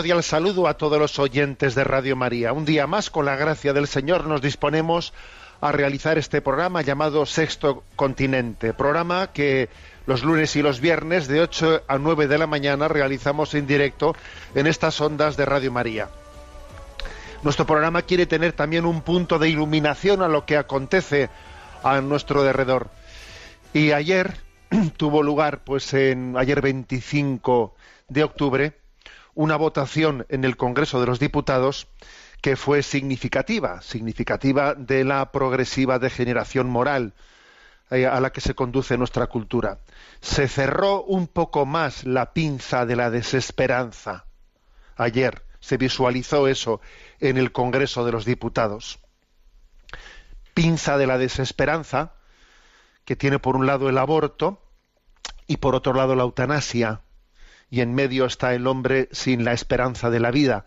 Cordial saludo a todos los oyentes de Radio María. Un día más, con la gracia del Señor, nos disponemos a realizar este programa llamado Sexto Continente. Programa que los lunes y los viernes de 8 a 9 de la mañana realizamos en directo en estas ondas de Radio María. Nuestro programa quiere tener también un punto de iluminación a lo que acontece a nuestro derredor. Y ayer tuvo lugar, pues en ayer 25 de octubre, una votación en el Congreso de los Diputados que fue significativa, significativa de la progresiva degeneración moral eh, a la que se conduce nuestra cultura. Se cerró un poco más la pinza de la desesperanza. Ayer se visualizó eso en el Congreso de los Diputados. Pinza de la desesperanza que tiene por un lado el aborto y por otro lado la eutanasia y en medio está el hombre sin la esperanza de la vida.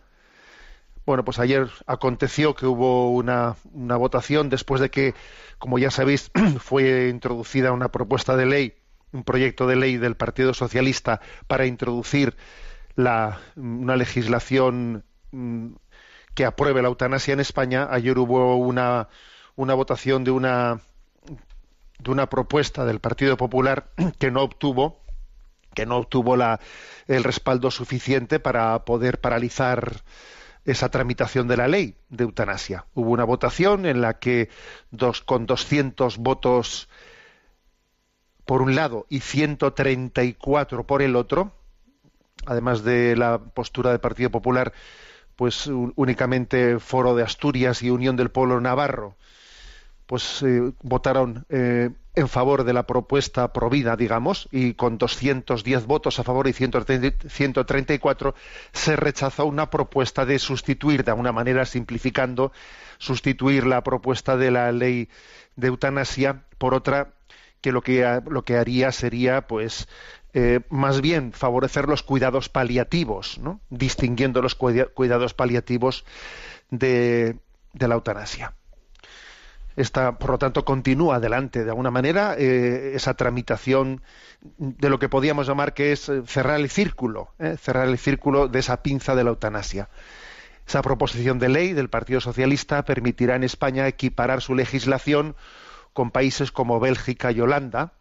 Bueno, pues ayer aconteció que hubo una, una votación después de que, como ya sabéis, fue introducida una propuesta de ley, un proyecto de ley del Partido Socialista para introducir la, una legislación mm, que apruebe la eutanasia en España. Ayer hubo una, una votación de una, de una propuesta del Partido Popular que no obtuvo que no obtuvo la, el respaldo suficiente para poder paralizar esa tramitación de la ley de eutanasia. Hubo una votación en la que dos, con 200 votos por un lado y 134 por el otro, además de la postura del Partido Popular, pues únicamente Foro de Asturias y Unión del Pueblo Navarro, pues eh, votaron eh, en favor de la propuesta provida, digamos, y con 210 votos a favor y 134 se rechazó una propuesta de sustituir, de alguna manera simplificando, sustituir la propuesta de la ley de eutanasia por otra que lo que, lo que haría sería, pues, eh, más bien favorecer los cuidados paliativos, ¿no? distinguiendo los cuidados paliativos de, de la eutanasia. Por lo tanto, continúa adelante de alguna manera eh, esa tramitación de lo que podíamos llamar que es cerrar el círculo, eh, cerrar el círculo de esa pinza de la eutanasia. Esa proposición de ley del Partido Socialista permitirá en España equiparar su legislación con países como Bélgica y Holanda,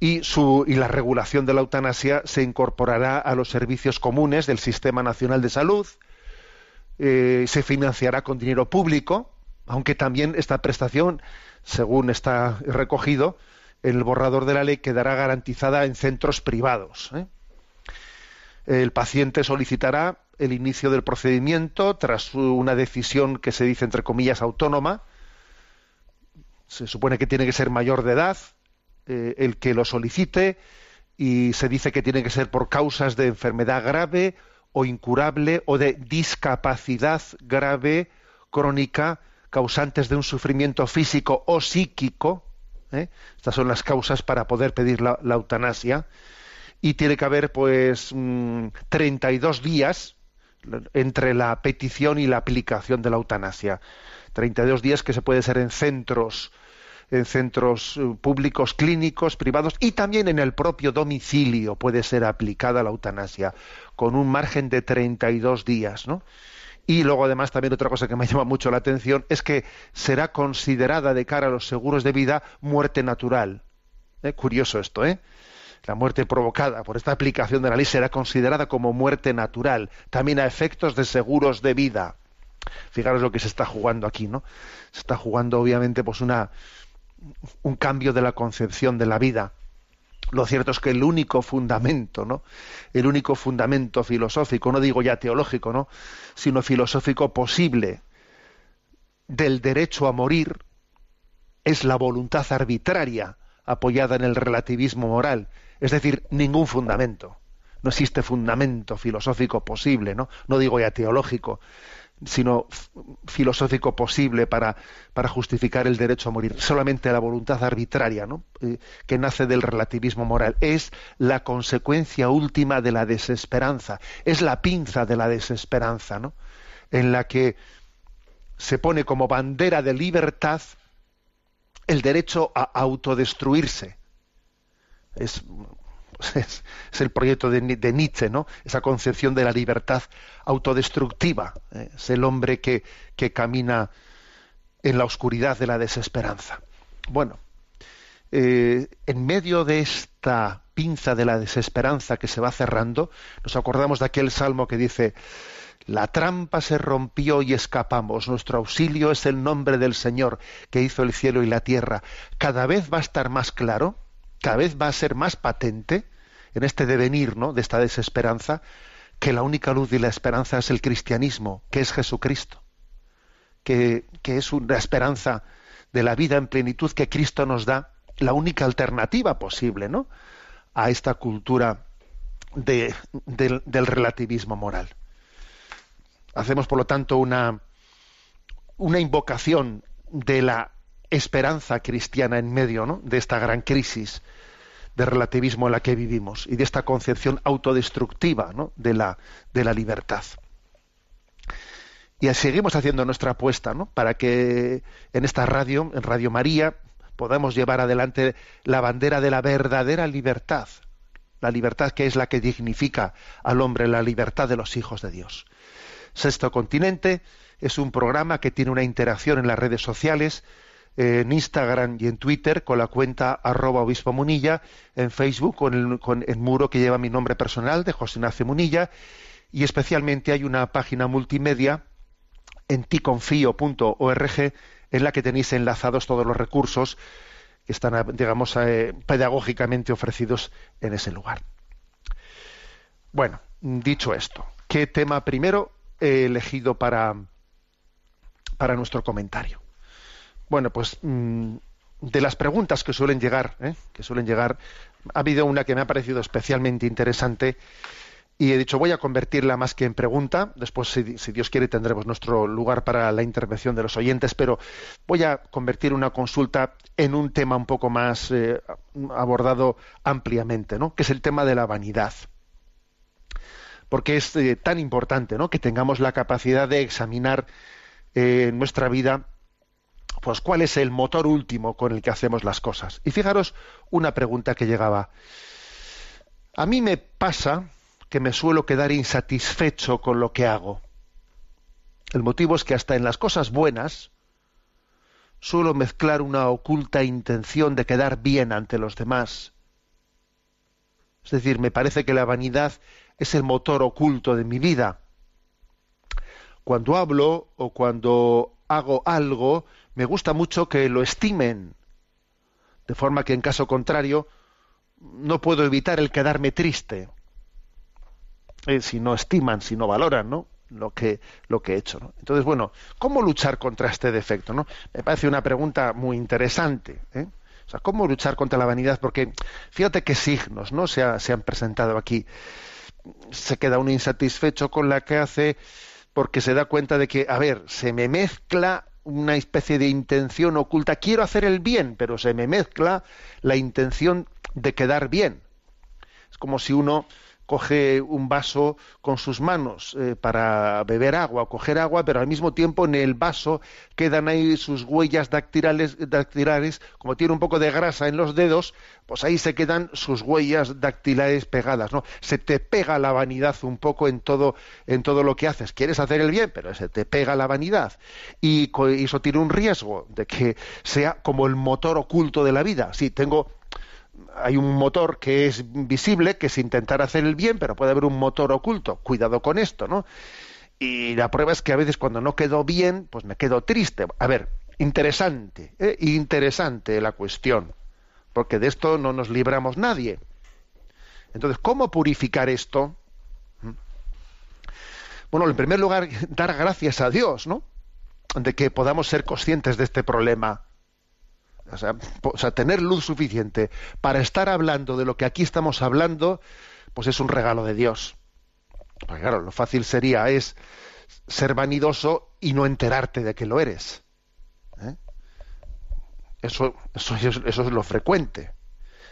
y, su, y la regulación de la eutanasia se incorporará a los servicios comunes del Sistema Nacional de Salud, eh, se financiará con dinero público, aunque también esta prestación, según está recogido, en el borrador de la ley quedará garantizada en centros privados. ¿eh? El paciente solicitará el inicio del procedimiento tras una decisión que se dice entre comillas autónoma. Se supone que tiene que ser mayor de edad eh, el que lo solicite y se dice que tiene que ser por causas de enfermedad grave o incurable o de discapacidad grave crónica causantes de un sufrimiento físico o psíquico. ¿eh? Estas son las causas para poder pedir la, eutanasia. Y tiene que haber, pues, mmm, 32 días entre la petición y la aplicación de la eutanasia. 32 días que se puede ser en centros en centros eh, públicos, clínicos, privados y también en el propio domicilio puede ser aplicada la eutanasia con un margen de 32 días, ¿no? Y luego además también otra cosa que me llama mucho la atención es que será considerada de cara a los seguros de vida muerte natural. ¿Eh? Curioso esto, ¿eh? La muerte provocada por esta aplicación de la ley será considerada como muerte natural, también a efectos de seguros de vida. Fijaros lo que se está jugando aquí, ¿no? Se está jugando obviamente pues una un cambio de la concepción de la vida. Lo cierto es que el único fundamento, ¿no? El único fundamento filosófico, no digo ya teológico, ¿no? Sino filosófico posible del derecho a morir es la voluntad arbitraria apoyada en el relativismo moral, es decir, ningún fundamento. No existe fundamento filosófico posible, ¿no? No digo ya teológico, sino filosófico posible para, para, justificar el derecho a morir. Solamente la voluntad arbitraria, ¿no? Eh, que nace del relativismo moral. Es la consecuencia última de la desesperanza. Es la pinza de la desesperanza, ¿no? En la que se pone como bandera de libertad el derecho a autodestruirse. Es es, el proyecto de, Nietzsche, ¿no? Esa concepción de la libertad autodestructiva. ¿eh? Es el hombre que, camina en la oscuridad de la desesperanza. Bueno, eh, en medio de esta pinza de la desesperanza que se va cerrando, nos acordamos de aquel salmo que dice, la trampa se rompió y escapamos. Nuestro auxilio es el nombre del Señor que hizo el cielo y la tierra. Cada vez va a estar más claro cada vez va a ser más patente en este devenir ¿no? de esta desesperanza que la única luz de la esperanza es el cristianismo, que es Jesucristo, que, que es una esperanza de la vida en plenitud que Cristo nos da, la única alternativa posible ¿no? a esta cultura de, del, del relativismo moral. Hacemos, por lo tanto, una, una invocación de la esperanza cristiana en medio de esta gran crisis de relativismo en la que vivimos y de esta concepción autodestructiva ¿no? de, la, de la libertad. Y seguimos haciendo nuestra apuesta para que en esta radio, en Radio María, podamos llevar adelante la bandera de la verdadera libertad, la libertad que es la que dignifica al hombre, la libertad de los hijos de Dios. Sexto Continente es un programa que tiene una interacción en las redes sociales, en Instagram y en Twitter con la cuenta arroba obispo Munilla, en Facebook con el, con el muro que lleva mi nombre personal de José Ignacio Munilla y especialmente hay una página multimedia en ticonfío.org en la que tenéis enlazados todos los recursos que están, digamos, eh, pedagógicamente ofrecidos en ese lugar. Bueno, dicho esto, ¿qué tema primero he elegido para, para nuestro comentario? Bueno, pues mm, de las preguntas que suelen llegar, ¿eh? que suelen llegar, ha habido una que me ha parecido especialmente interesante y he dicho voy a convertirla más que en pregunta. Después, si, Dios quiere, tendremos nuestro lugar para la intervención de los oyentes, pero voy a convertir una consulta en un tema un poco más eh, abordado ampliamente, ¿no? Que es el tema de la vanidad porque es eh, tan importante ¿no? que tengamos la capacidad de examinar nuestra vida pues cuál es el motor último con el que hacemos las cosas. Y fijaros una pregunta que llegaba. A mí me pasa que me suelo quedar insatisfecho con lo que hago. El motivo es que hasta en las cosas buenas suelo mezclar una oculta intención de quedar bien ante los demás. Es decir, me parece que la vanidad es el motor oculto de mi vida. Cuando hablo o cuando hago algo, me gusta mucho que lo estimen, de forma que en caso contrario no puedo evitar el quedarme triste eh, si no estiman, si no valoran, ¿no? lo que lo que he hecho. Entonces, bueno, ¿cómo luchar contra este defecto? ¿no? Me parece una pregunta muy interesante. ¿eh? O sea, ¿cómo luchar contra la vanidad? Porque fíjate qué signos ¿no? se, se han presentado aquí. Se queda uno insatisfecho con la que hace porque se da cuenta de que, a ver, se me mezcla una especie de intención oculta. Quiero hacer el bien, pero se me mezcla la intención de quedar bien. Es como si uno coge un vaso con sus manos eh, para beber agua coger agua, pero al mismo tiempo en el vaso quedan ahí sus huellas dactilares, dactilares, como tiene un poco de grasa en los dedos, pues ahí se quedan sus huellas dactilares pegadas, ¿no? Se te pega la vanidad un poco en todo, en todo lo que haces. Quieres hacer el bien, pero se te pega la vanidad. Y y eso tiene un riesgo de que sea como el motor oculto de la vida. Sí, tengo hay un motor que es visible, que es intentar hacer el bien, pero puede haber un motor oculto. Cuidado con esto, ¿no? Y la prueba es que a veces cuando no quedo bien, pues me quedo triste. A ver, interesante, ¿eh? interesante la cuestión, porque de esto no nos libramos nadie. Entonces, ¿cómo purificar esto? ¿Mm? Bueno, en primer lugar, dar gracias a Dios, ¿no? De que podamos ser conscientes de este problema. O sea, tener luz suficiente para estar hablando de lo que aquí estamos hablando, pues es un regalo de Dios. Porque claro, lo fácil sería es ser vanidoso y no enterarte de que lo eres. ¿eh? Eso, eso, es- eso es lo frecuente.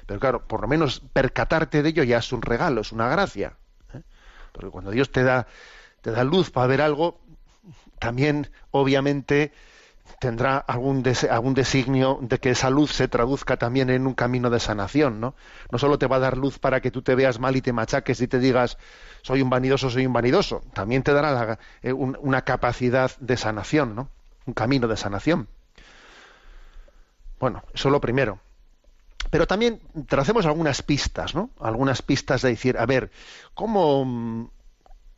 Pero claro, por lo menos percatarte de ello ya es un regalo, es una gracia. ¿eh? Porque cuando Dios te da, te da luz para ver algo, también obviamente tendrá algún, algún designio de que esa luz se traduzca también en un camino de sanación, ¿no? No solo te va a dar luz para que tú te veas mal y te machaques y te digas soy un vanidoso, soy un vanidoso, también te dará la- eh, un- una capacidad de sanación, ¿no? Un camino de sanación. Bueno, eso es lo primero. Pero también tracemos algunas pistas, ¿no? Algunas pistas de decir, a ver, ¿cómo, mm,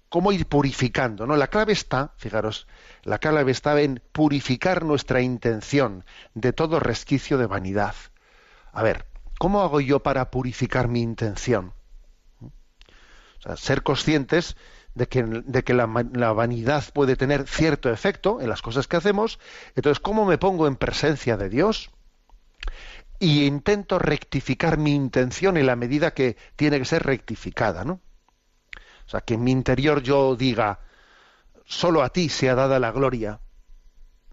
cómo ir purificando, ¿no? La clave está, fijaros, la clave está en purificar nuestra intención de todo resquicio de vanidad. A ver, ¿cómo hago yo para purificar mi intención? O sea, ser conscientes de que, de que la, la vanidad puede tener cierto efecto en las cosas que hacemos. Entonces, ¿cómo me pongo en presencia de Dios? Y intento rectificar mi intención en la medida que tiene que ser rectificada, ¿no? O sea, que en mi interior yo diga, solo a ti sea dada la gloria.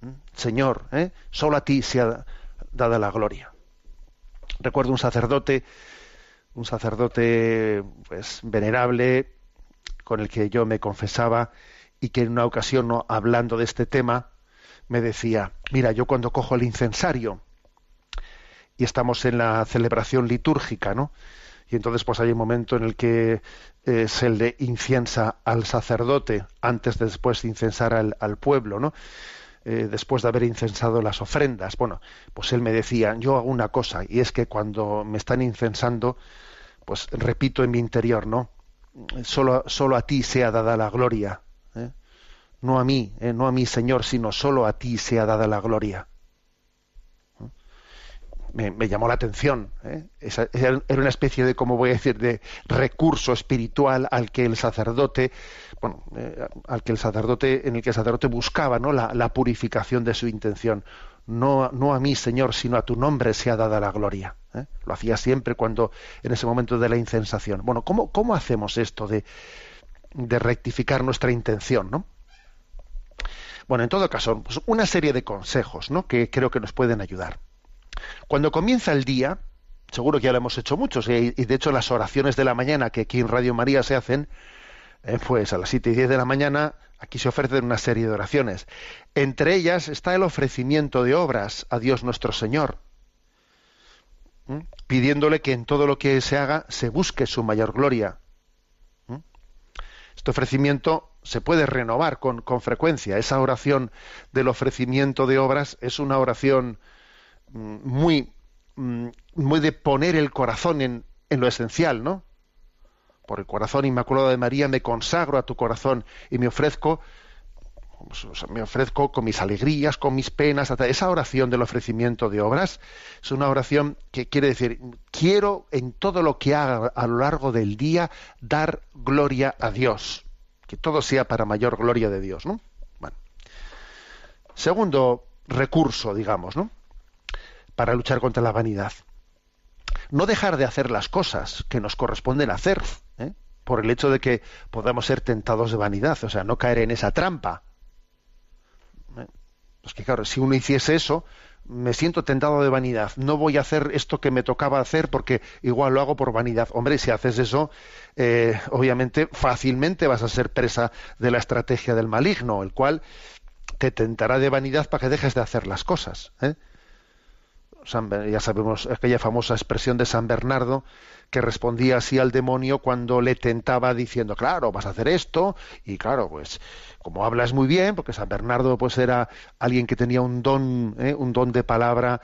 ¿Mm? Señor, ¿eh? solo a ti sea dada la gloria. Recuerdo un sacerdote, un sacerdote pues venerable con el que yo me confesaba y que en una ocasión hablando de este tema me decía, mira, yo cuando cojo el incensario y estamos en la celebración litúrgica, ¿no? Y entonces pues hay un momento en el que eh, se le inciensa al sacerdote antes de después de incensar al, pueblo, ¿no? Eh, después de haber incensado las ofrendas. Bueno, pues él me decía, yo hago una cosa, y es que cuando me están incensando, pues repito en mi interior, ¿no? Solo, solo a ti sea dada la gloria. ¿eh? No a mí, ¿eh? no a mí, Señor, sino solo a ti sea dada la gloria me, llamó la atención. ¿eh? Era una especie de, como voy a decir, de recurso espiritual al que el sacerdote, bueno, eh, al que el sacerdote, en el que el sacerdote buscaba, ¿no? La, la purificación de su intención. No, no a mí, Señor, sino a tu nombre sea dada la gloria. ¿eh? Lo hacía siempre cuando, en ese momento de la incensación. Bueno, ¿cómo, cómo hacemos esto de, de rectificar nuestra intención, no? Bueno, en todo caso, pues una serie de consejos, ¿no? Que creo que nos pueden ayudar. Cuando comienza el día, seguro que ya lo hemos hecho muchos, y, y de hecho las oraciones de la mañana que aquí en Radio María se hacen, eh, pues a las 7 y 10 de la mañana aquí se ofrecen una serie de oraciones. Entre ellas está el ofrecimiento de obras a Dios nuestro Señor, pidiéndole que en todo lo que se haga se busque su mayor gloria. Este ofrecimiento se puede renovar con, con frecuencia. Esa oración del ofrecimiento de obras es una oración muy, mm, muy de poner el corazón en, en lo esencial, ¿no? Por el corazón inmaculado de María me consagro a tu corazón y me ofrezco, pues, me ofrezco con mis alegrías, con mis penas. hasta- Esa oración del ofrecimiento de obras es una oración que quiere decir, quiero en todo lo que haga a lo largo del día dar gloria a Dios. Que todo sea para mayor gloria de Dios, ¿no? Bueno. Segundo recurso, digamos, ¿no? Para luchar contra la vanidad. No dejar de hacer las cosas que nos corresponden hacer, ¿eh? por el hecho de que podamos ser tentados de vanidad, o sea, no caer en esa trampa. ¿eh? Nos que claro, si uno hiciese eso, me siento tentado de vanidad. No voy a hacer esto que me tocaba hacer porque igual lo hago por vanidad. Hombre, si haces eso, eh, obviamente fácilmente vas a ser presa de la estrategia del maligno, el cual te tentará de vanidad para que dejes de hacer las cosas. ¿eh? Ya sabemos aquella famosa expresión de San Bernardo que respondía así al demonio cuando le tentaba diciendo, claro, vas a hacer esto, y claro, pues como hablas muy bien, porque San Bernardo pues era alguien que tenía un don, ¿eh? un don de palabra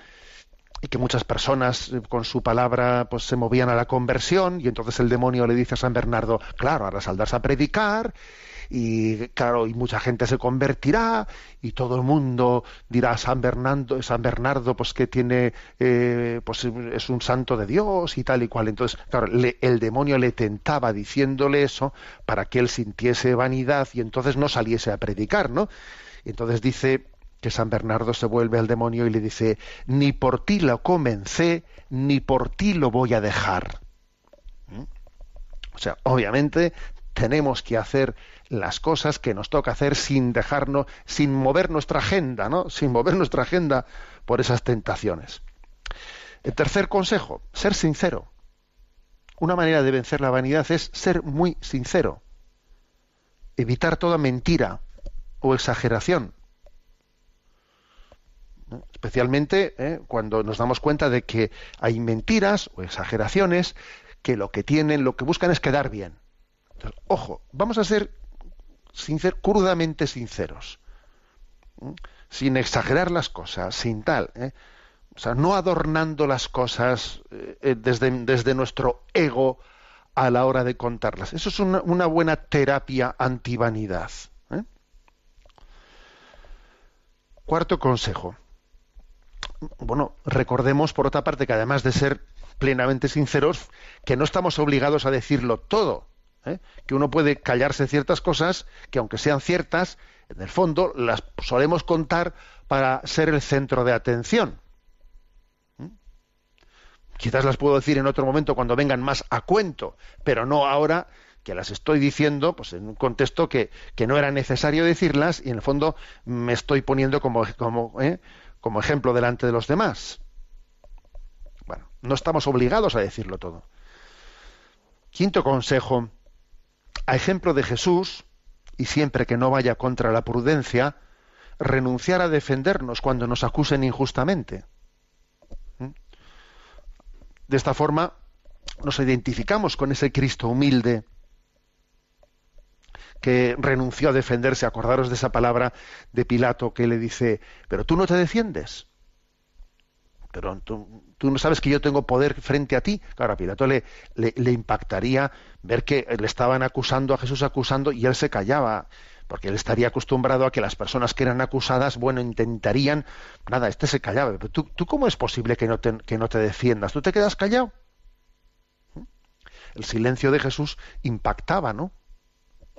y que muchas personas eh, con su palabra pues se movían a la conversión y entonces el demonio le dice a San Bernardo, claro, ahora saldrás a predicar y claro, y mucha gente se convertirá y todo el mundo dirá San Bernardo, San Bernardo pues que tiene, eh, pues es un santo de Dios y tal y cual. Entonces, claro, el demonio le tentaba diciéndole eso para que él sintiese vanidad y entonces no saliese a predicar, ¿no? Y entonces dice que San Bernardo se vuelve al demonio y le dice, ni por ti lo comencé, ni por ti lo voy a dejar. ¿Mm? O sea, obviamente tenemos que hacer las cosas que nos toca hacer sin dejarnos, sin mover nuestra agenda, ¿no? Sin mover nuestra agenda por esas tentaciones. El tercer consejo, ser sincero. Una manera de vencer la vanidad es ser muy sincero. Evitar toda mentira o exageración. Especialmente ¿eh? cuando nos damos cuenta de que hay mentiras o exageraciones que lo que tienen, lo que buscan es quedar bien. Ojo, vamos a ser crudamente sinceros, sin exagerar las cosas, sin tal, ¿eh? o sea, no adornando las cosas eh, desde, desde, nuestro ego a la hora de contarlas. Eso es una, buena terapia antivanidad. ¿eh? Cuarto consejo. Bueno, recordemos por otra parte que además de ser plenamente sinceros, que no estamos obligados a decirlo todo. ¿Eh? que uno puede callarse ciertas cosas que aunque sean ciertas, en el fondo las solemos contar para ser el centro de atención. ¿Mm? Quizás las puedo decir en otro momento cuando vengan más a cuento, pero no ahora que las estoy diciendo pues en un contexto que, que no era necesario decirlas y en el fondo me estoy poniendo como, como, ¿eh? como ejemplo delante de los demás. Bueno, no estamos obligados a decirlo todo. Quinto consejo, a ejemplo de Jesús, y siempre que no vaya contra la prudencia, renunciar a defendernos cuando nos acusen injustamente. ¿Mm? De esta forma nos identificamos con ese Cristo humilde que renunció a defenderse. Acordaros de esa palabra de Pilato que le dice, pero tú no te defiendes. Pero tú, tú no sabes que yo tengo poder frente a ti. Claro, a Pilato le, le, impactaría ver que le estaban acusando a Jesús acusando y él se callaba porque él estaría acostumbrado a que las personas que eran acusadas, bueno, intentarían, nada, este se callaba. Pero tú, ¿tú cómo es posible que no, te, que no te defiendas? ¿Tú te quedas callado? ¿Mm? El silencio de Jesús impactaba, ¿no?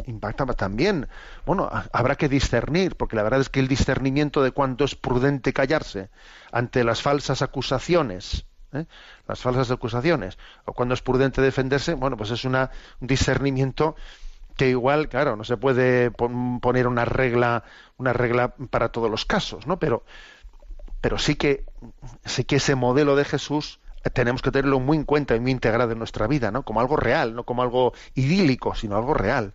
Impactaba también. Bueno, habrá que discernir, porque la verdad es que el discernimiento de cuánto es prudente callarse ante las falsas acusaciones, ¿eh? las falsas acusaciones, o cuando es prudente defenderse, bueno, pues es una, un discernimiento que igual, claro, no se puede poner una regla, una regla para todos los casos, ¿no? Pero, pero sí que, sí que ese modelo de Jesús tenemos que tenerlo muy en cuenta y muy integrado en nuestra vida, ¿no? Como algo real, no como algo idílico, sino algo real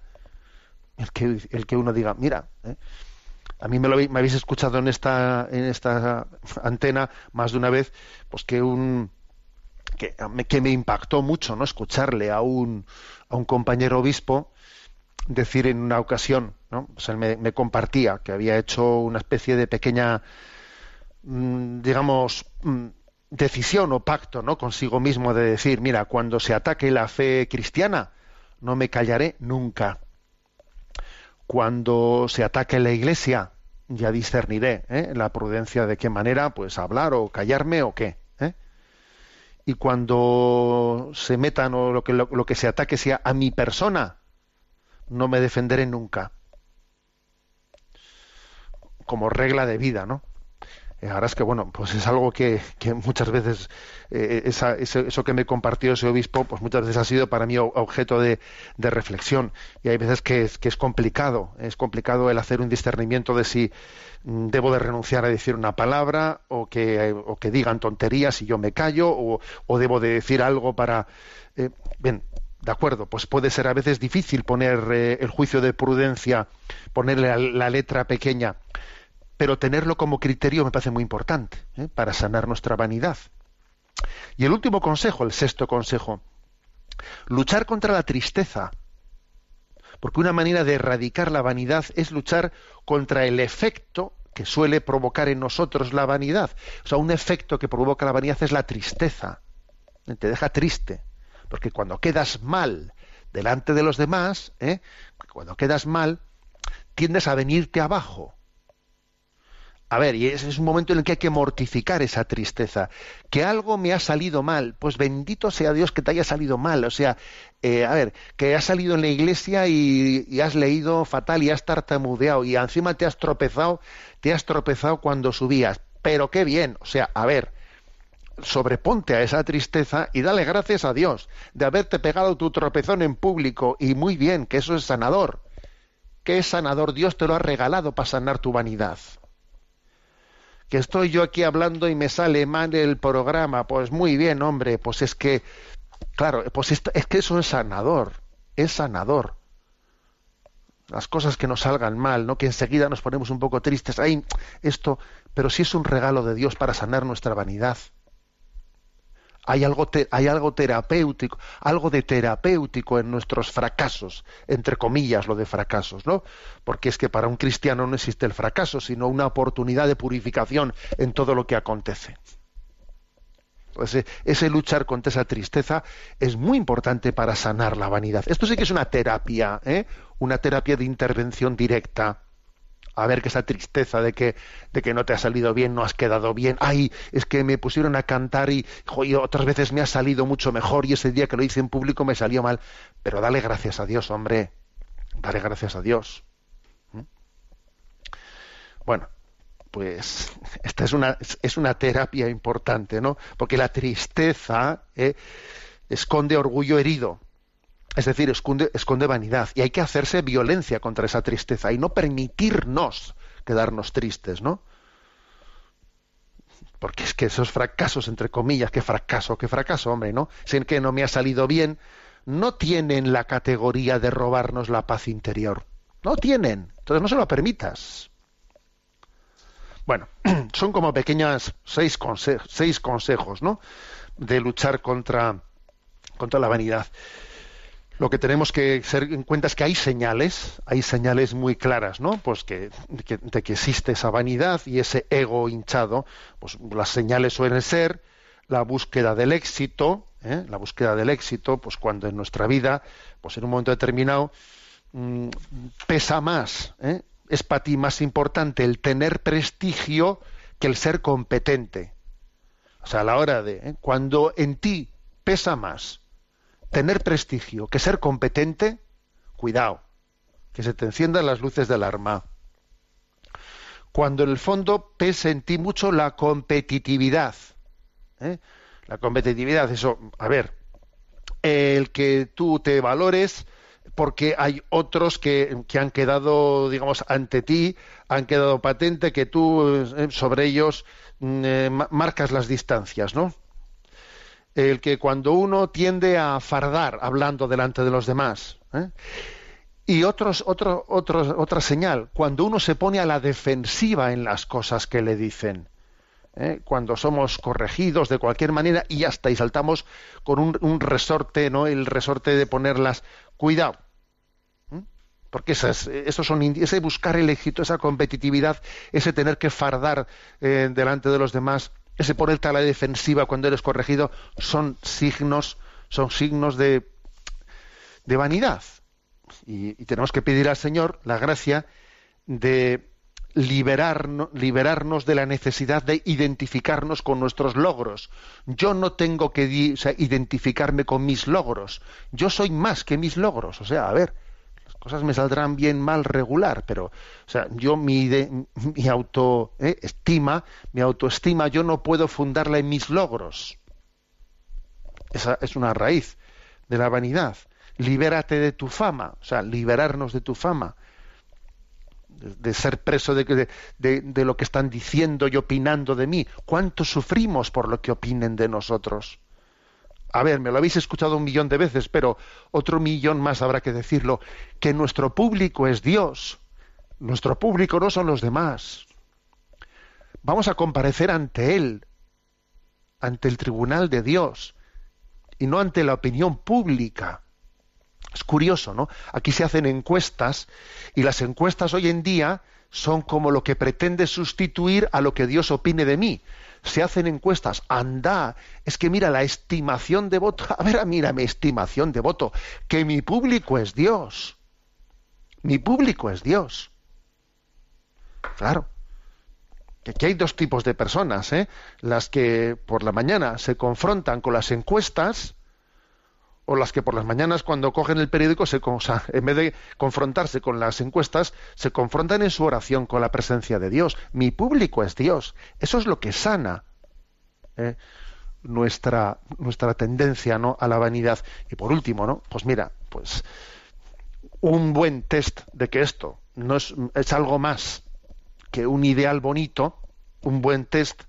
el que, el que uno diga, mira, ¿eh? a mí me, lo, habéis escuchado en esta, en esta antena más de una vez, pues que un que, que me impactó mucho, ¿no? Escucharle a un, a un compañero obispo decir en una ocasión, ¿no? O sea, él me, me compartía que había hecho una especie de pequeña, mm, digamos, mm, decisión o pacto, ¿no? Consigo mismo de decir, mira, cuando se ataque la fe cristiana, no me callaré nunca cuando se ataque la iglesia, ya discerniré ¿eh? la prudencia de qué manera, pues hablar o callarme o qué. ¿eh? Y cuando se metan o lo que, lo, que se ataque sea a mi persona, no me defenderé nunca. Como regla de vida, ¿no? Eh, ahora es que, bueno, pues es algo que, muchas veces, eh, ese- eso que me compartió ese obispo, pues muchas veces ha sido para mí objeto de, reflexión. Y hay veces que es, que es complicado, es complicado el hacer un discernimiento de si mm, debo de renunciar a decir una palabra o que, digan tonterías y yo me callo o, debo de decir algo para... eh, bien, de acuerdo, pues puede ser a veces difícil poner eh, el juicio de prudencia, ponerle la letra pequeña, pero tenerlo como criterio me parece muy importante ¿eh? para sanar nuestra vanidad. Y el último consejo, el sexto consejo, luchar contra la tristeza. Porque una manera de erradicar la vanidad es luchar contra el efecto que suele provocar en nosotros la vanidad. O sea, un efecto que provoca la vanidad es la tristeza. Te deja triste. Porque cuando quedas mal delante de los demás, ¿eh? cuando quedas mal, tiendes a venirte abajo. A ver, y ese es un momento en el que hay que mortificar esa tristeza. Que algo me ha salido mal, pues bendito sea Dios que te haya salido mal. O sea, eh, a ver, que has salido en la iglesia y, y has leído fatal y has tartamudeado y encima te has tropezado, te has tropezado cuando subías. Pero qué bien, o sea, a ver, sobreponte a esa tristeza y dale gracias a Dios de haberte pegado tu tropezón en público y muy bien, que eso es sanador. Que es sanador, Dios te lo ha regalado para sanar tu vanidad que estoy yo aquí hablando y me sale mal el programa, pues muy bien, hombre, pues es que, claro, pues es que eso es sanador, es sanador. Las cosas que nos salgan mal, ¿no? Que enseguida nos ponemos un poco tristes, ay, esto, pero sí es un regalo de Dios para sanar nuestra vanidad. Hay algo, terapéutico, algo de terapéutico en nuestros fracasos, entre comillas lo de fracasos, ¿no? Porque es que para un cristiano no existe el fracaso, sino una oportunidad de purificación en todo lo que acontece. Entonces, e- ese luchar contra esa tristeza es muy importante para sanar la vanidad. Esto sí que es una terapia, ¿eh? una terapia de intervención directa a ver que esa tristeza de que de que no te ha salido bien, no has quedado bien, ay, es que me pusieron a cantar y, otras veces me ha salido mucho mejor y ese día que lo hice en público me salió mal, pero dale gracias a Dios, hombre. Dale gracias a Dios. ¿Mm? Bueno, pues esta es una es una terapia importante, ¿no? Porque la tristeza ¿eh? esconde orgullo herido. Es decir, esconde, esconde vanidad y hay que hacerse violencia contra esa tristeza y no permitirnos quedarnos tristes, ¿no? Porque es que esos fracasos, entre comillas, qué fracaso, qué fracaso, hombre, ¿no? Sin que no me ha salido bien, no tienen la categoría de robarnos la paz interior. No tienen. Entonces no se lo permitas. Bueno, son como pequeñas seis, conse- seis consejos, ¿no? De luchar contra la vanidad lo que tenemos que ser en cuenta es que hay señales, hay señales muy claras, ¿no? Pues que, de que existe esa vanidad y ese ego hinchado. Pues las señales suelen ser la búsqueda del éxito, ¿eh? la búsqueda del éxito, pues cuando en nuestra vida, pues en un momento determinado, mm, pesa más, ¿eh? es para ti más importante el tener prestigio que el ser competente. O sea, a la hora de, ¿eh? cuando en ti pesa más tener prestigio que ser competente, cuidado, que se te enciendan las luces de alarma. Cuando en el fondo pese en ti mucho la competitividad. ¿eh? La competitividad, eso, a ver, el que tú te valores porque hay otros que, que han quedado, digamos, ante ti, han quedado patente que tú eh, sobre ellos mm, eh, ma- marcas las distancias, ¿no? El que cuando uno tiende a fardar hablando delante de los demás. ¿eh? Y otros, otro, otra señal, cuando uno se pone a la defensiva en las cosas que le dicen. ¿eh? Cuando somos corregidos de cualquier manera y hasta y saltamos con un, resorte, ¿no? El resorte de ponerlas. Cuidado. ¿eh? Porque esas, esos son ese buscar el éxito, esa competitividad, ese tener que fardar delante de los demás, ese ponerte a la defensiva cuando eres corregido, son signos, son signos de, de vanidad. Y, tenemos que pedir al Señor la gracia de liberarnos, liberarnos de la necesidad de identificarnos con nuestros logros. Yo no tengo que identificarme con mis logros. Yo soy más que mis logros. O sea, a ver, cosas me saldrán bien, mal, regular, pero, o sea, yo mi, mi autoestima, ¿eh? mi autoestima, yo no puedo fundarla en mis logros. Esa es una raíz de la vanidad. Libérate de tu fama, o sea, liberarnos de tu fama, de, ser preso de, de lo que están diciendo y opinando de mí. ¿Cuánto sufrimos por lo que opinen de nosotros? A ver, me lo habéis escuchado un millón de veces, pero otro millón más habrá que decirlo, que nuestro público es Dios. Nuestro público no son los demás. Vamos a comparecer ante Él, ante el tribunal de Dios, y no ante la opinión pública. Es curioso, ¿no? Aquí se hacen encuestas y las encuestas hoy en día son como lo que pretende sustituir a lo que Dios opine de mí se hacen encuestas, anda, es que mira la estimación de voto, a ver, mira mi estimación de voto, que mi público es Dios. Mi público es Dios. Claro. Que aquí hay dos tipos de personas, ¿eh? Las que por la mañana se confrontan con las encuestas o las que por las mañanas cuando cogen el periódico se en vez de confrontarse con las encuestas se confrontan en su oración con la presencia de Dios. Mi público es Dios. Eso es lo que sana ¿eh? nuestra nuestra tendencia no a la vanidad. Y por último no pues mira pues un buen test de que esto no es, es algo más que un ideal bonito un buen test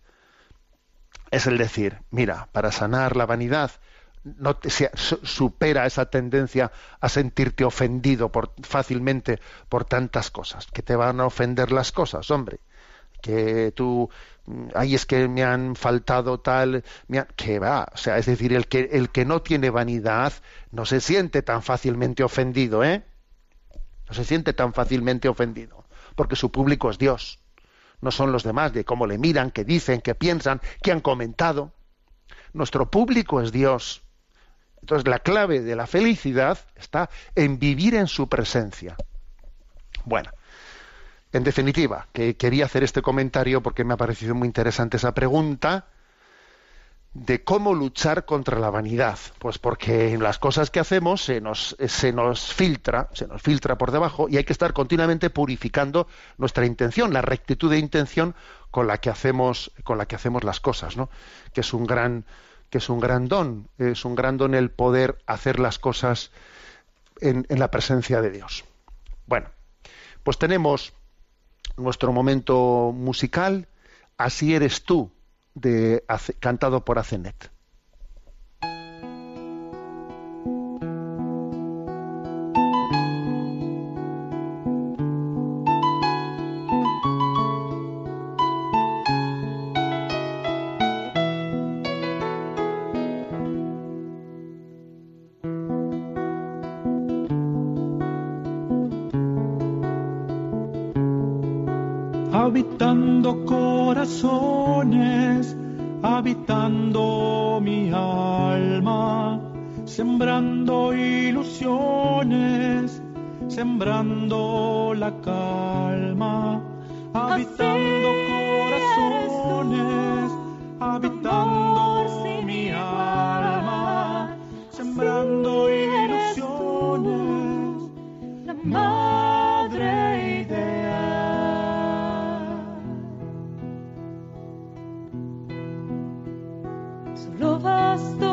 es el decir mira para sanar la vanidad no te, supera esa tendencia a sentirte ofendido por, fácilmente por tantas cosas, que te van a ofender las cosas, hombre, que tú, ay, es que me han faltado tal, que va, o sea, es decir, el que, el que no tiene vanidad no se siente tan fácilmente ofendido, ¿eh? No se siente tan fácilmente ofendido, porque su público es Dios, no son los demás, de cómo le miran, qué dicen, qué piensan, qué han comentado. Nuestro público es Dios entonces la clave de la felicidad está en vivir en su presencia. Bueno, en definitiva, que quería hacer este comentario porque me ha parecido muy interesante esa pregunta de cómo luchar contra la vanidad. Pues porque en las cosas que hacemos se nos, se nos filtra, se nos filtra por debajo y hay que estar continuamente purificando nuestra intención, la rectitud de intención con la que hacemos, con la que hacemos las cosas, ¿no? Que es un gran, que es un gran don, es un gran don el poder hacer las cosas en, la presencia de Dios. Bueno, pues tenemos nuestro momento musical, Así eres tú, de, cantado por Acenet. just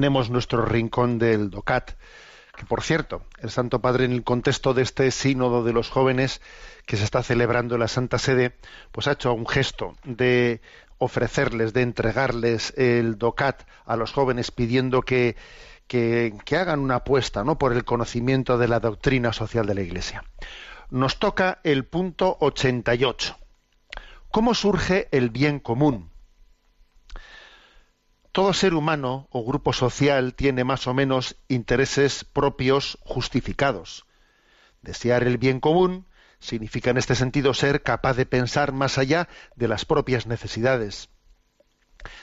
tenemos nuestro rincón del DOCAT, que por cierto, el Santo Padre en el contexto de este sínodo de los jóvenes que se está celebrando en la Santa Sede, pues ha hecho un gesto de ofrecerles, de entregarles el DOCAT a los jóvenes pidiendo que, que, hagan una apuesta ¿no? por el conocimiento de la doctrina social de la Iglesia. Nos toca el punto 88. ¿Cómo surge el bien común? Todo ser humano o grupo social tiene más o menos intereses propios justificados. Desear el bien común significa en este sentido ser capaz de pensar más allá de las propias necesidades.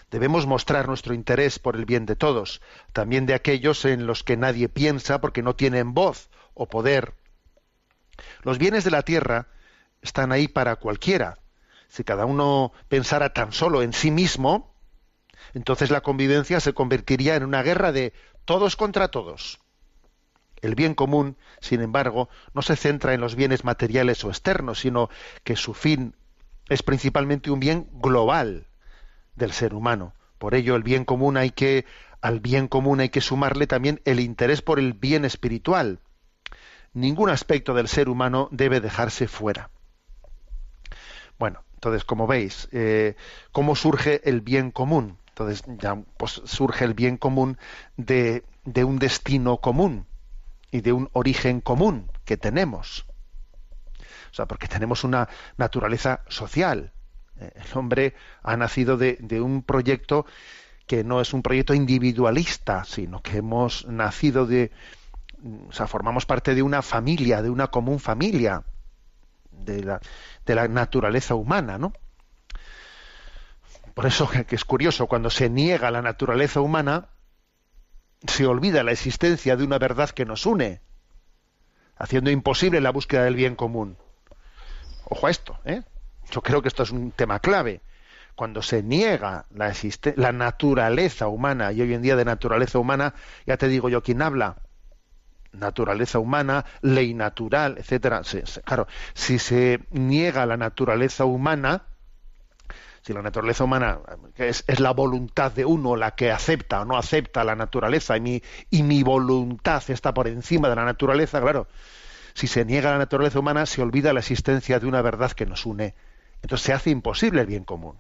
Debemos mostrar nuestro interés por el bien de todos, también de aquellos en los que nadie piensa porque no tienen voz o poder. Los bienes de la tierra están ahí para cualquiera. Si cada uno pensara tan solo en sí mismo, entonces la convivencia se convertiría en una guerra de todos contra todos. El bien común, sin embargo, no se centra en los bienes materiales o externos, sino que su fin es principalmente un bien global del ser humano. Por ello, el bien común hay que al bien común hay que sumarle también el interés por el bien espiritual. Ningún aspecto del ser humano debe dejarse fuera. Bueno, entonces, como veis, eh, ¿cómo surge el bien común? Entonces, ya pues, surge el bien común de, de un destino común y de un origen común que tenemos. O sea, porque tenemos una naturaleza social. Eh, El hombre ha nacido de, de un proyecto que no es un proyecto individualista, sino que hemos nacido de, o sea, formamos parte de una familia, de una común familia, de la, de la naturaleza humana, ¿no? Por eso que es curioso, cuando se niega la naturaleza humana, se olvida la existencia de una verdad que nos une, haciendo imposible la búsqueda del bien común. Ojo a esto, ¿eh? Yo creo que esto es un tema clave. Cuando se niega la, la naturaleza humana, y hoy en día de naturaleza humana, ya te digo yo quién habla, naturaleza humana, ley natural, etcétera. Claro, si se niega la naturaleza humana, si la naturaleza humana es, la voluntad de uno la que acepta o no acepta la naturaleza y mi, y mi voluntad está por encima de la naturaleza, claro, si se niega la naturaleza humana se olvida la existencia de una verdad que nos une. Entonces se hace imposible el bien común.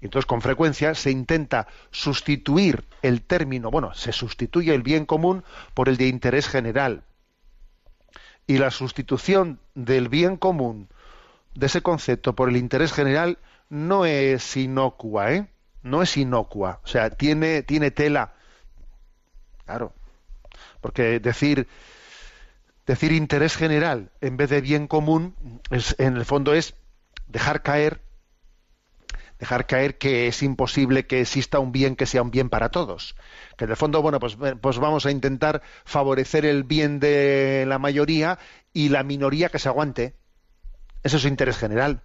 Y entonces con frecuencia se intenta sustituir el término, bueno, se sustituye el bien común por el de interés general. Y la sustitución del bien común, de ese concepto, por el interés general, no es inocua, ¿eh? No es inocua. O sea, tiene, tiene tela. Claro. Porque decir, decir interés general en vez de bien común, es, en el fondo es dejar caer dejar caer que es imposible que exista un bien que sea un bien para todos. Que en el fondo, bueno, pues, pues vamos a intentar favorecer el bien de la mayoría y la minoría que se aguante. Eso es interés general.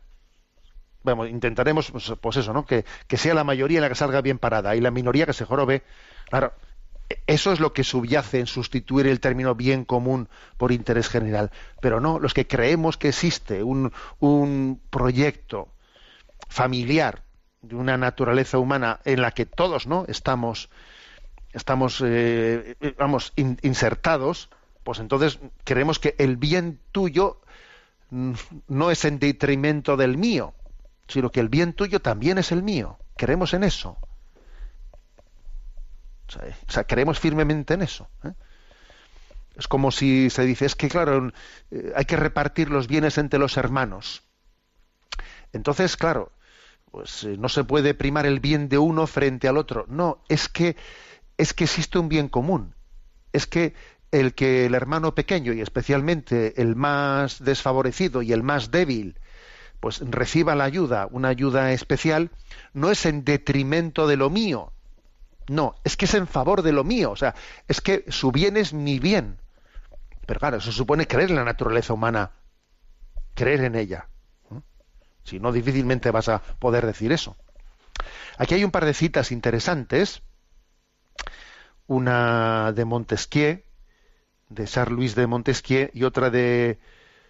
Bueno, intentaremos, pues, pues eso, ¿no? Que, sea la mayoría la que salga bien parada y la minoría que se jorobe. Claro, eso es lo que subyace en sustituir el término bien común por interés general. Pero no, los que creemos que existe un, proyecto familiar de una naturaleza humana en la que todos no estamos estamos eh, vamos in, insertados pues entonces creemos que el bien tuyo no es en detrimento del mío sino que el bien tuyo también es el mío creemos en eso o sea creemos firmemente en eso ¿eh? es como si se dice es que claro eh, hay que repartir los bienes entre los hermanos entonces claro pues eh, no se puede primar el bien de uno frente al otro. No, es que es que existe un bien común. Es que el que el hermano pequeño y especialmente el más desfavorecido y el más débil pues reciba la ayuda, una ayuda especial, no es en detrimento de lo mío. No, es que es en favor de lo mío, o sea, es que su bien es mi bien. Pero claro, eso supone creer en la naturaleza humana, creer en ella. Si no, difícilmente vas a poder decir eso. Aquí hay un par de citas interesantes. Una de Montesquieu, de Charles Louis de Montesquieu, y otra de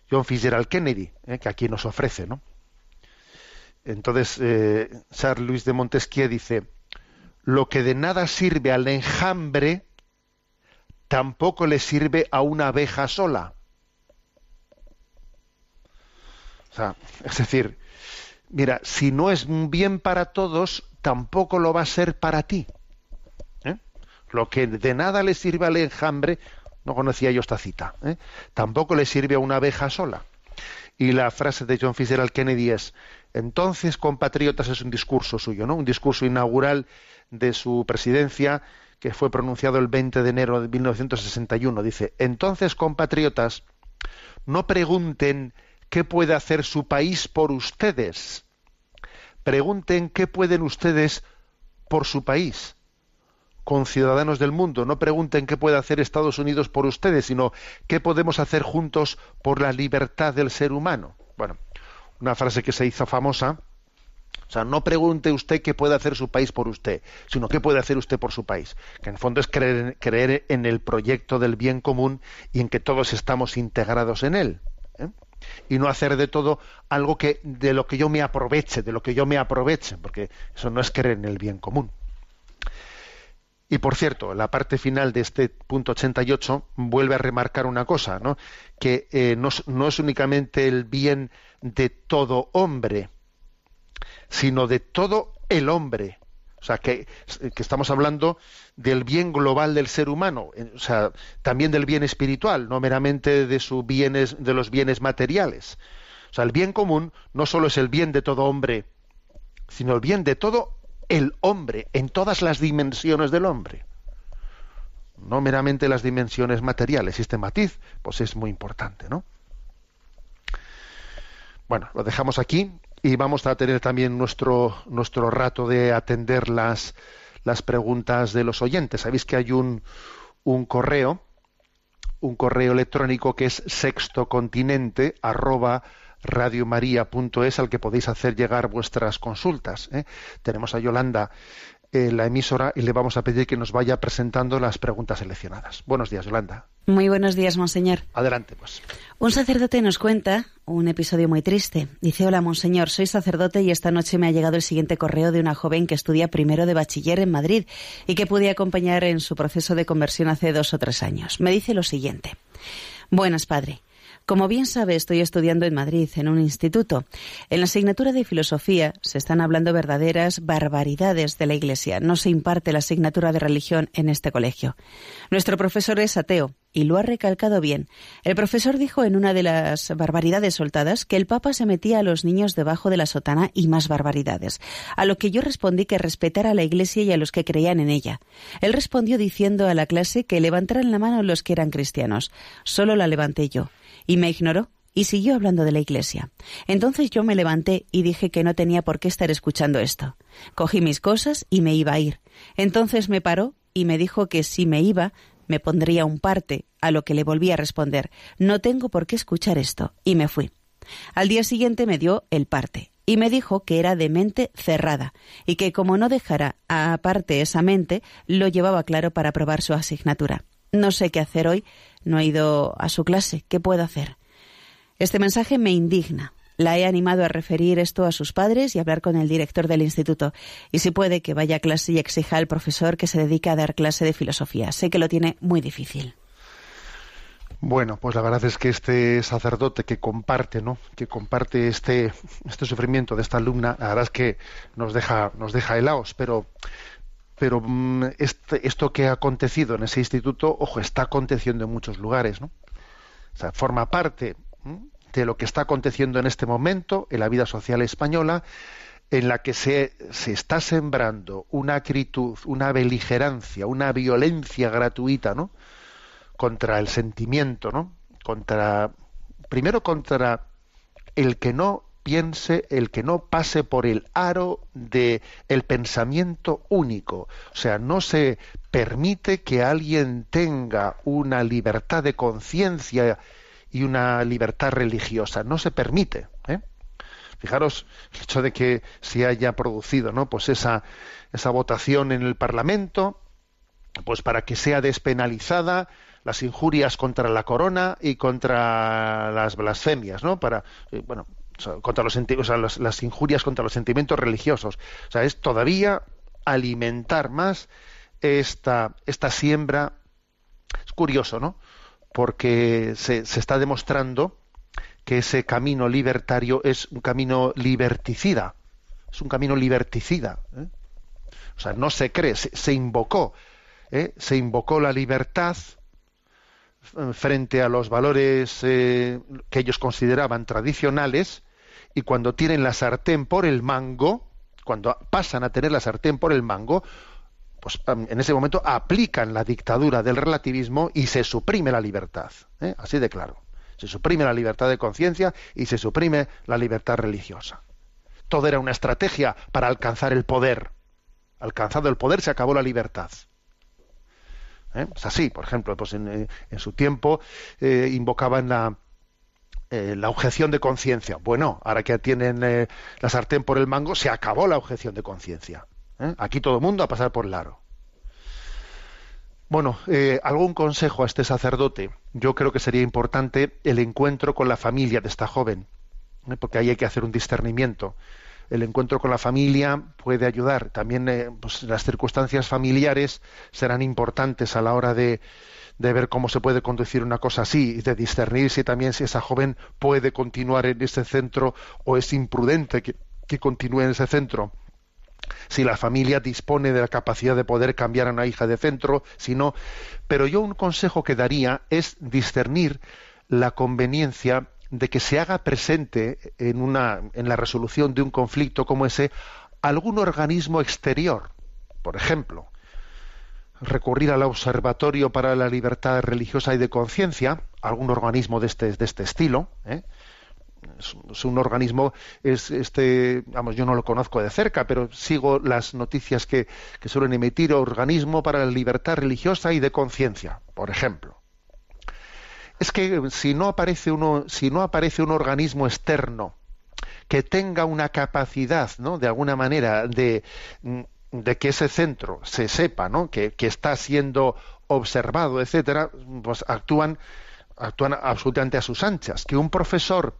John Fitzgerald Kennedy, eh, que aquí nos ofrece, ¿no? Entonces, eh, Charles Louis de Montesquieu dice, lo que de nada sirve al enjambre, tampoco le sirve a una abeja sola. O sea, es decir, mira, si no es un bien para todos, tampoco lo va a ser para ti. ¿eh? Lo que de nada le sirve al enjambre, no conocía yo esta cita, ¿eh? tampoco le sirve a una abeja sola. Y la frase de John Fitzgerald Kennedy es, entonces, compatriotas, es un discurso suyo, ¿no? Un discurso inaugural de su presidencia que fue pronunciado el 20 de enero de 1961. Dice, entonces, compatriotas, no pregunten qué puede hacer su país por ustedes. Pregunten qué pueden ustedes por su país con ciudadanos del mundo. No pregunten qué puede hacer Estados Unidos por ustedes, sino qué podemos hacer juntos por la libertad del ser humano. Bueno, una frase que se hizo famosa. O sea, no pregunte usted qué puede hacer su país por usted, sino qué puede hacer usted por su país. Que en el fondo es creer, creer en el proyecto del bien común y en que todos estamos integrados en él. ¿eh? Y no hacer de todo algo que de lo que yo me aproveche, de lo que yo me aproveche, porque eso no es creer en el bien común. Y por cierto, la parte final de este punto 88 vuelve a remarcar una cosa, ¿no? que eh, no, es únicamente el bien de todo hombre, sino de todo el hombre. O sea, que, que, estamos hablando del bien global del ser humano, o sea, también del bien espiritual, no meramente de, bienes, de los bienes materiales. O sea, el bien común no solo es el bien de todo hombre, sino el bien de todo el hombre, en todas las dimensiones del hombre. No meramente las dimensiones materiales. Este matiz, pues es muy importante, ¿no? Bueno, lo dejamos aquí y vamos a tener también nuestro, nuestro rato de atender las, las preguntas de los oyentes. Sabéis que hay un, un correo, un correo electrónico que es sextocontinente arroba radiomaria.es al que podéis hacer llegar vuestras consultas. ¿eh? Tenemos a Yolanda en la emisora y le vamos a pedir que nos vaya presentando las preguntas seleccionadas. Buenos días, Yolanda. Muy buenos días, monseñor. Adelante, pues. Un sacerdote nos cuenta un episodio muy triste. Dice, hola, monseñor, soy sacerdote y esta noche me ha llegado el siguiente correo de una joven que estudia primero de bachiller en Madrid y que pude acompañar en su proceso de conversión hace dos o tres años. Me dice lo siguiente. Buenas, padre. Como bien sabe, estoy estudiando en Madrid, en un instituto. En la asignatura de filosofía se están hablando verdaderas barbaridades de la Iglesia. No se imparte la asignatura de religión en este colegio. Nuestro profesor es ateo y lo ha recalcado bien. El profesor dijo en una de las barbaridades soltadas que el Papa se metía a los niños debajo de la sotana y más barbaridades, a lo que yo respondí que respetara a la Iglesia y a los que creían en ella. Él respondió diciendo a la clase que levantaran la mano los que eran cristianos. Solo la levanté yo y me ignoró y siguió hablando de la iglesia. Entonces yo me levanté y dije que no tenía por qué estar escuchando esto. Cogí mis cosas y me iba a ir. Entonces me paró y me dijo que si me iba me pondría un parte, a lo que le volví a responder no tengo por qué escuchar esto, y me fui. Al día siguiente me dio el parte, y me dijo que era de mente cerrada, y que como no dejara aparte esa mente, lo llevaba claro para probar su asignatura. No sé qué hacer hoy, no he ido a su clase. ¿Qué puedo hacer? Este mensaje me indigna. La he animado a referir esto a sus padres y hablar con el director del instituto. Y si puede, que vaya a clase y exija al profesor que se dedique a dar clase de filosofía. Sé que lo tiene muy difícil. Bueno, pues la verdad es que este sacerdote que comparte, ¿no? Que comparte este, este sufrimiento de esta alumna, la verdad es que nos deja, nos deja helados, pero pero este, esto que ha acontecido en ese instituto, ojo, está aconteciendo en muchos lugares, ¿no? O sea, forma parte de lo que está aconteciendo en este momento en la vida social española, en la que se, se está sembrando una acritud, una beligerancia, una violencia gratuita, ¿no? Contra el sentimiento, ¿no? Contra, primero contra el que no piense, el que no pase por el aro de el pensamiento único. O sea, no se permite que alguien tenga una libertad de conciencia y una libertad religiosa. No se permite. ¿eh? Fijaros el hecho de que se haya producido, ¿no? Pues esa esa votación en el Parlamento, pues para que sea despenalizada las injurias contra la corona y contra las blasfemias, ¿no? Para, contra los, o sea, las injurias contra los sentimientos religiosos. O sea, es todavía alimentar más esta, esta siembra. Es curioso, ¿no? Porque se, se está demostrando que ese camino libertario es un camino liberticida. Es un camino liberticida. ¿eh? O sea, no se cree, se, invocó. ¿eh? Se invocó la libertad frente a los valores eh, que ellos consideraban tradicionales y cuando tienen la sartén por el mango, cuando pasan a tener la sartén por el mango, pues en ese momento aplican la dictadura del relativismo y se suprime la libertad. ¿eh? Así de claro. Se suprime la libertad de conciencia y se suprime la libertad religiosa. Todo era una estrategia para alcanzar el poder. Alcanzado el poder se acabó la libertad. ¿Eh? Es así, por ejemplo, pues en, eh, su tiempo eh, invocaban la, eh, la objeción de conciencia. Bueno, ahora que tienen eh, la sartén por el mango, se acabó la objeción de conciencia. ¿eh? Aquí todo el mundo a pasar por el aro. Bueno, eh, algún consejo a este sacerdote. Yo creo que sería importante el encuentro con la familia de esta joven, ¿eh? porque ahí hay que hacer un discernimiento. El encuentro con la familia puede ayudar. También eh, pues, las circunstancias familiares serán importantes a la hora de, de ver cómo se puede conducir una cosa así y de discernir si también si esa joven puede continuar en ese centro o es imprudente que, que continúe en ese centro si la familia dispone de la capacidad de poder cambiar a una hija de centro, si no. Pero yo un consejo que daría es discernir la conveniencia de que se haga presente en, una, en la resolución de un conflicto como ese algún organismo exterior. Por ejemplo, recurrir al Observatorio para la Libertad Religiosa y de Conciencia, algún organismo de este, de este estilo, ¿eh? es, un organismo, es este, vamos, yo no lo conozco de cerca, pero sigo las noticias que, que suelen emitir organismo para la libertad religiosa y de conciencia, por ejemplo. Es que si no aparece uno, si no aparece un organismo externo que tenga una capacidad, ¿no? de alguna manera, de, de que ese centro se sepa, ¿no? que, que está siendo observado, etcétera, pues actúan actúan absolutamente a sus anchas. Que un profesor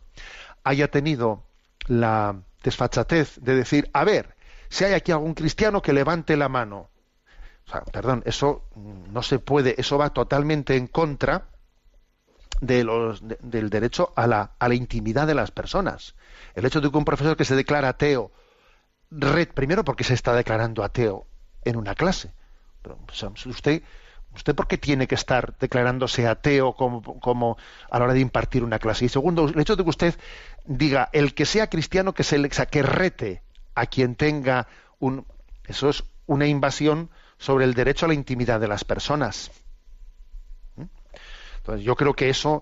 haya tenido la desfachatez de decir, a ver, si hay aquí algún cristiano que levante la mano. O sea, perdón, eso no se puede, eso va totalmente en contra de los, de, del derecho a la, a la intimidad de las personas. El hecho de que un profesor que se declara ateo, red, primero porque se está declarando ateo en una clase. Pero, usted ¿Usted por qué tiene que estar declarándose ateo como, como, a la hora de impartir una clase? Y segundo, el hecho de que usted diga, el que sea cristiano, que, se, sea, que rete a quien tenga un... Eso es una invasión sobre el derecho a la intimidad de las personas. Entonces, yo creo que eso,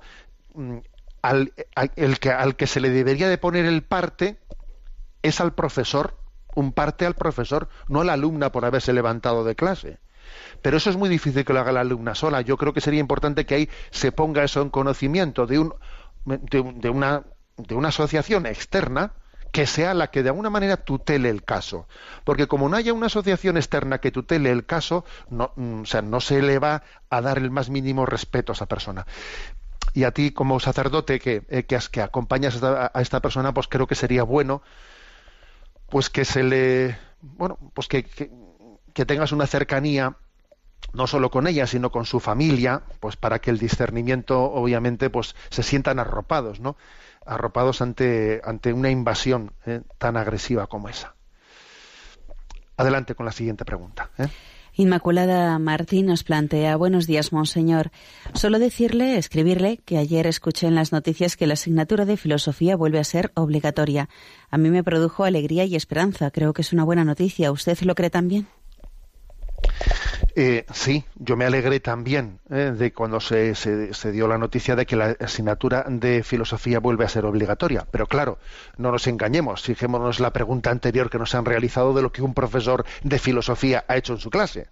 mm, al, al, el que, al que se le debería de poner el parte es al profesor, un parte al profesor, no a la alumna por haberse levantado de clase. Pero eso es muy difícil que lo haga la alumna sola. Yo creo que sería importante que ahí se ponga eso en conocimiento de, un, de, de, una, de una asociación externa que sea la que de alguna manera tutele el caso. Porque como no haya una asociación externa que tutele el caso, no, o sea, no se le va a dar el más mínimo respeto a esa persona. Y a ti, como sacerdote que, eh, que, acompañas a esta, a esta, persona, pues creo que sería bueno pues que se le. Bueno, pues que, que, que tengas una cercanía no solo con ella, sino con su familia, pues para que el discernimiento, obviamente, pues se sientan arropados, ¿no? Arropados ante, ante una invasión ¿eh? tan agresiva como esa. Adelante con la siguiente pregunta. ¿eh? Inmaculada Martín nos plantea, buenos días, Monseñor. Solo decirle, escribirle, que ayer escuché en las noticias que la asignatura de filosofía vuelve a ser obligatoria. A mí me produjo alegría y esperanza. Creo que es una buena noticia. ¿Usted lo cree también? Eh, sí, yo me alegré también eh, de cuando se, se, dio la noticia de que la asignatura de filosofía vuelve a ser obligatoria. Pero claro, no nos engañemos, fijémonos la pregunta anterior que nos han realizado de lo que un profesor de filosofía ha hecho en su clase.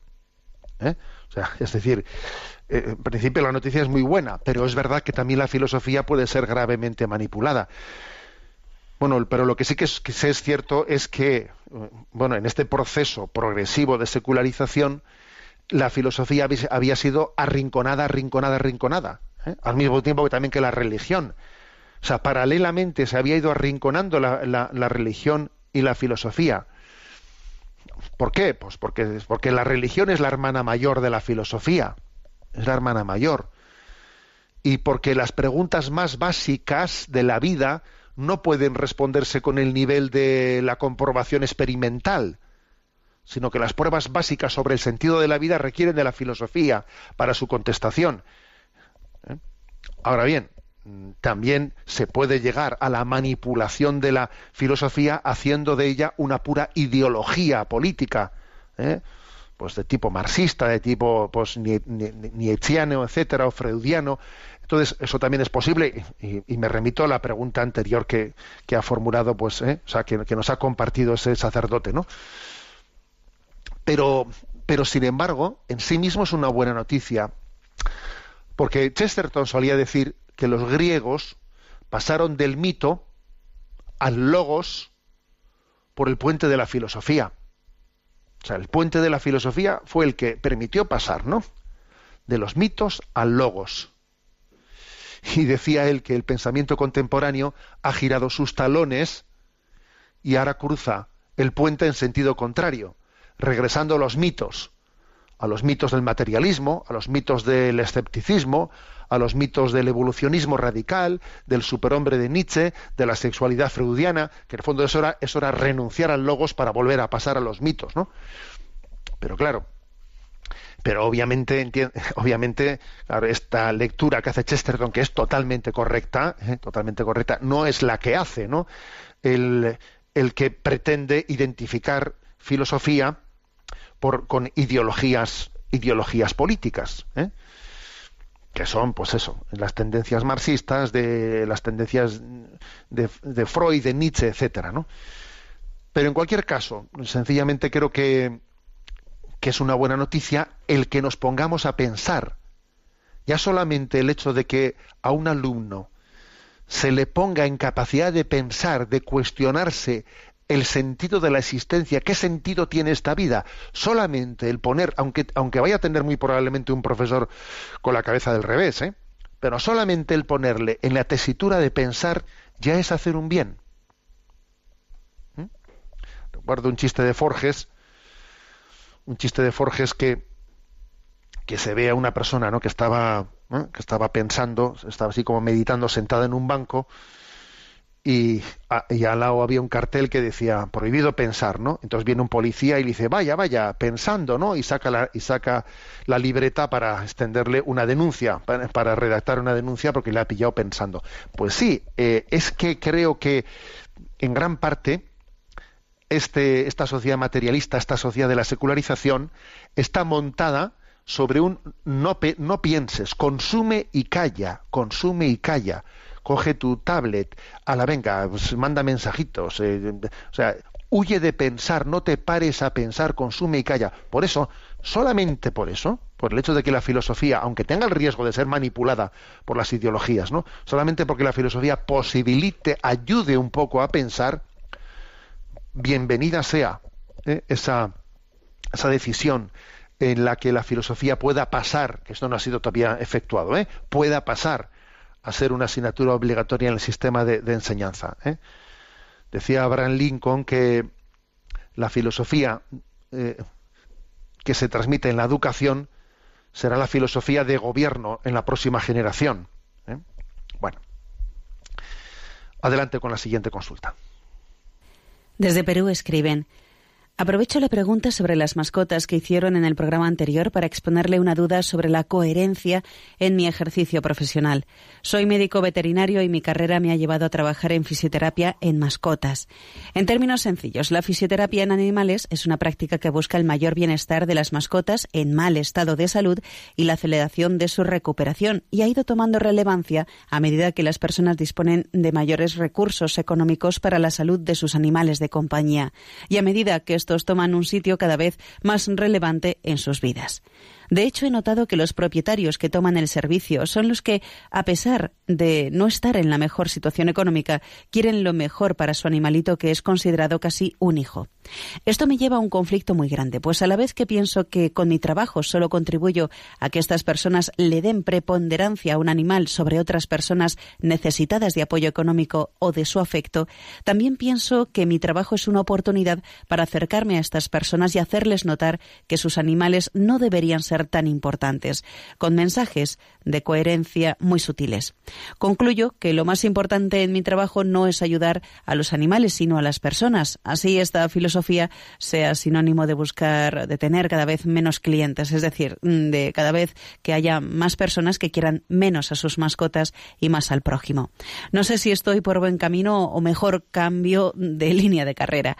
¿Eh? O sea, es decir, eh, en principio la noticia es muy buena, pero es verdad que también la filosofía puede ser gravemente manipulada. Bueno, pero lo que sí que es, que es cierto es que, bueno, en este proceso progresivo de secularización, la filosofía había sido arrinconada, arrinconada, arrinconada, ¿eh? al mismo tiempo que también que la religión. O sea, paralelamente se había ido arrinconando la, la, la religión y la filosofía. ¿Por qué? Pues porque, porque la religión es la hermana mayor de la filosofía, es la hermana mayor. Y porque las preguntas más básicas de la vida no pueden responderse con el nivel de la comprobación experimental, sino que las pruebas básicas sobre el sentido de la vida requieren de la filosofía para su contestación. ¿Eh? Ahora bien, también se puede llegar a la manipulación de la filosofía haciendo de ella una pura ideología política, ¿eh? pues de tipo marxista, de tipo pues, nietzscheano, etcétera, o freudiano. Entonces, eso también es posible, y, me remito a la pregunta anterior que, ha formulado, pues, ¿eh? o sea, que, que, nos ha compartido ese sacerdote, ¿no? Pero, pero, sin embargo, en sí mismo es una buena noticia, porque Chesterton solía decir que los griegos pasaron del mito al logos por el puente de la filosofía. O sea, el puente de la filosofía fue el que permitió pasar, ¿no? De los mitos al logos. Y decía él que el pensamiento contemporáneo ha girado sus talones y ahora cruza el puente en sentido contrario, regresando a los mitos, a los mitos del materialismo, a los mitos del escepticismo, a los mitos del evolucionismo radical, del superhombre de Nietzsche, de la sexualidad freudiana, que en el fondo eso era, eso era renunciar al logos para volver a pasar a los mitos, ¿no? Pero claro, pero obviamente, obviamente esta lectura que hace Chesterton, que es totalmente correcta, ¿eh? totalmente correcta, no es la que hace, ¿no? El, el que pretende identificar filosofía por, con ideologías, ideologías políticas. ¿eh? que son, pues eso, las tendencias marxistas, de las tendencias de, Freud, de Nietzsche, etcétera, ¿no? Pero en cualquier caso, sencillamente creo que, que es una buena noticia el que nos pongamos a pensar. Ya solamente el hecho de que a un alumno se le ponga en capacidad de pensar, de cuestionarse el sentido de la existencia, qué sentido tiene esta vida. Solamente el poner, aunque, aunque vaya a tener muy probablemente un profesor con la cabeza del revés, ¿eh? pero solamente el ponerle en la tesitura de pensar ya es hacer un bien. ¿Mm? Recuerdo un chiste de Forges, un chiste de Forges que, que se ve a una persona ¿no? que, estaba, que estaba pensando, estaba así como meditando sentada en un banco, y, al lado había un cartel que decía prohibido pensar, ¿no? Entonces viene un policía y le dice vaya, vaya, pensando, ¿no? Y saca la, y saca la libreta para extenderle una denuncia, para, redactar una denuncia porque le ha pillado pensando. Pues sí, eh, es que creo que en gran parte este, esta sociedad materialista, esta sociedad de la secularización, está montada sobre un no, no pienses, consume y calla, consume y calla coge tu tablet, a la venga, pues, manda mensajitos, eh, o sea, huye de pensar, no te pares a pensar, consume y calla. Por eso, solamente por eso, por el hecho de que la filosofía, aunque tenga el riesgo de ser manipulada por las ideologías, ¿no? Solamente porque la filosofía posibilite, ayude un poco a pensar, bienvenida sea ¿eh? esa, esa decisión en la que la filosofía pueda pasar, que esto no ha sido todavía efectuado, ¿eh? pueda pasar a ser una asignatura obligatoria en el sistema de, enseñanza. ¿eh? Decía Abraham Lincoln que la filosofía eh, que se transmite en la educación será la filosofía de gobierno en la próxima generación. ¿eh? Bueno, adelante con la siguiente consulta. Desde Perú escriben. Aprovecho la pregunta sobre las mascotas que hicieron en el programa anterior para exponerle una duda sobre la coherencia en mi ejercicio profesional. Soy médico veterinario y mi carrera me ha llevado a trabajar en fisioterapia en mascotas. En términos sencillos, la fisioterapia en animales es una práctica que busca el mayor bienestar de las mascotas en mal estado de salud y la aceleración de su recuperación y ha ido tomando relevancia a medida que las personas disponen de mayores recursos económicos para la salud de sus animales de compañía y a medida que toman un sitio cada vez más relevante en sus vidas. De hecho, he notado que los propietarios que toman el servicio son los que, a pesar de no estar en la mejor situación económica, quieren lo mejor para su animalito que es considerado casi un hijo. Esto me lleva a un conflicto muy grande, pues a la vez que pienso que con mi trabajo solo contribuyo a que estas personas le den preponderancia a un animal sobre otras personas necesitadas de apoyo económico o de su afecto, también pienso que mi trabajo es una oportunidad para acercarme a estas personas y hacerles notar que sus animales no deberían ser tan importantes, con mensajes de coherencia muy sutiles. Concluyo que lo más importante en mi trabajo no es ayudar a los animales, sino a las personas. Así esta filosofía sea sinónimo de buscar, de tener cada vez menos clientes, es decir, de cada vez que haya más personas que quieran menos a sus mascotas y más al prójimo. No sé si estoy por buen camino o mejor cambio de línea de carrera.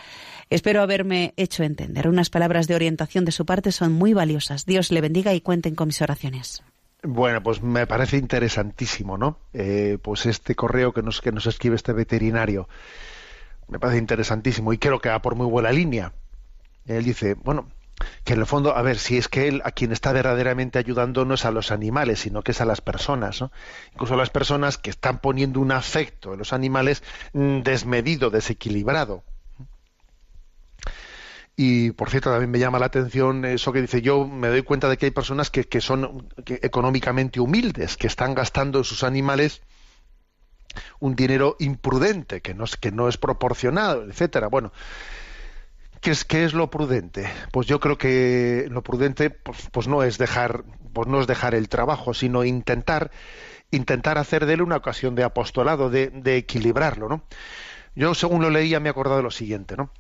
Espero haberme hecho entender. Unas palabras de orientación de su parte son muy valiosas. Dios le bendiga y cuenten con mis oraciones. Bueno, pues me parece interesantísimo, ¿no? Eh, pues este correo que nos, que nos escribe este veterinario. Me parece interesantísimo y creo que va por muy buena línea. Él dice, bueno, que en el fondo, a ver, si es que él a quien está verdaderamente ayudando no es a los animales, sino que es a las personas, ¿no? Incluso a las personas que están poniendo un afecto en los animales mm, desmedido, desequilibrado. Y por cierto, también me llama la atención eso que dice yo, me doy cuenta de que hay personas que, que son económicamente humildes, que están gastando sus animales un dinero imprudente, que no es, que no es proporcionado, etcétera. Bueno, ¿qué es, ¿qué es lo prudente? Pues yo creo que lo prudente pues, pues no es dejar, pues no es dejar el trabajo, sino intentar, intentar hacer de él una ocasión de apostolado, de, de equilibrarlo, ¿no? Yo, según lo leía, me he acordado de lo siguiente, ¿no?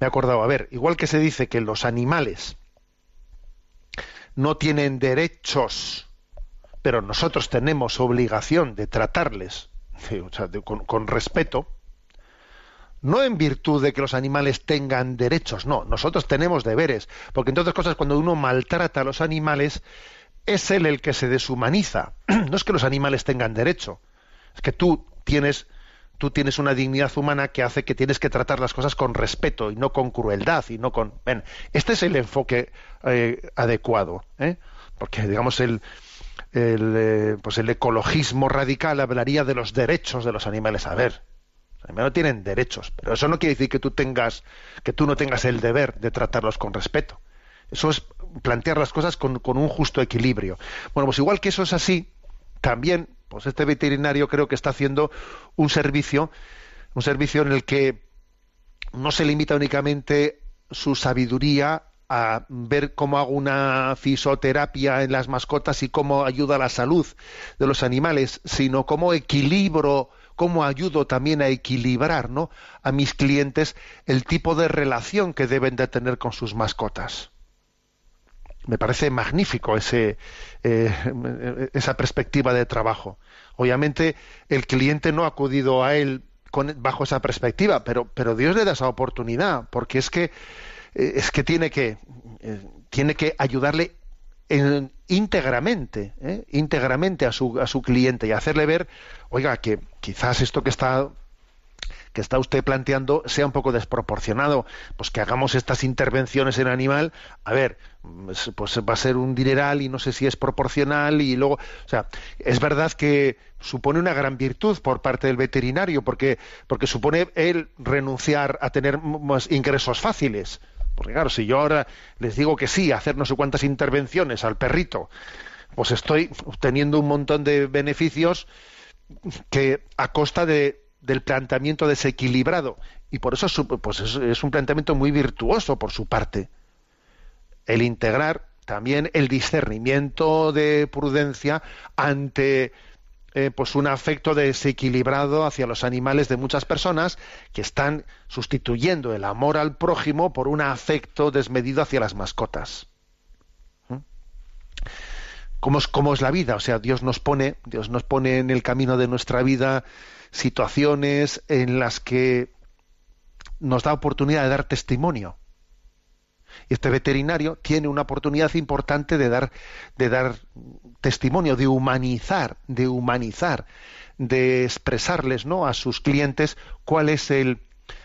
Me acordado, a ver, igual que se dice que los animales no tienen derechos, pero nosotros tenemos obligación de tratarles o sea, con respeto, no en virtud de que los animales tengan derechos, no, nosotros tenemos deberes, porque entre otras cosas cuando uno maltrata a los animales, es él el que se deshumaniza, no es que los animales tengan derecho, es que tú tienes tú tienes una dignidad humana que hace que tienes que tratar las cosas con respeto y no con crueldad y no con ven, este es el enfoque eh, adecuado ¿eh? porque digamos el el, eh, pues el ecologismo radical hablaría de los derechos de los animales. A ver los animales no tienen derechos pero eso no quiere decir que tú tengas que tú no tengas el deber de tratarlos con respeto. Eso es plantear las cosas con, con un justo equilibrio. Bueno pues igual que eso es así también pues este veterinario creo que está haciendo un servicio, un servicio en el que no se limita únicamente su sabiduría a ver cómo hago una fisioterapia en las mascotas y cómo ayuda a la salud de los animales, sino cómo equilibro, cómo ayudo también a equilibrar ¿no? a mis clientes el tipo de relación que deben de tener con sus mascotas me parece magnífico ese, eh, esa perspectiva de trabajo. Obviamente el cliente no ha acudido a él bajo esa perspectiva, pero, pero Dios le da esa oportunidad, porque es que, eh, es que tiene que, eh, tiene que ayudarle en, íntegramente, íntegramente a su, a su cliente y hacerle ver, oiga, que quizás esto que está que está usted planteando sea un poco desproporcionado, pues que hagamos estas intervenciones en animal, a ver, pues, va a ser un dineral y no sé si es proporcional y luego, o sea, es verdad que supone una gran virtud por parte del veterinario porque porque supone él renunciar a tener más ingresos fáciles. Porque claro, si yo ahora les digo que sí, hacer no sé cuántas intervenciones al perrito, pues estoy obteniendo un montón de beneficios que a costa de del planteamiento desequilibrado. Y por eso pues es, un planteamiento muy virtuoso por su parte. El integrar también el discernimiento de prudencia ante eh, pues un afecto desequilibrado hacia los animales de muchas personas que están sustituyendo el amor al prójimo por un afecto desmedido hacia las mascotas. ¿Mm? ¿Cómo es, cómo es la vida? O sea, Dios nos pone, Dios nos pone en el camino de nuestra vida situaciones en las que nos da oportunidad de dar testimonio. Y este veterinario tiene una oportunidad importante de dar, de dar testimonio, de humanizar, de humanizar, de expresarles ¿no? a sus clientes cuál es el,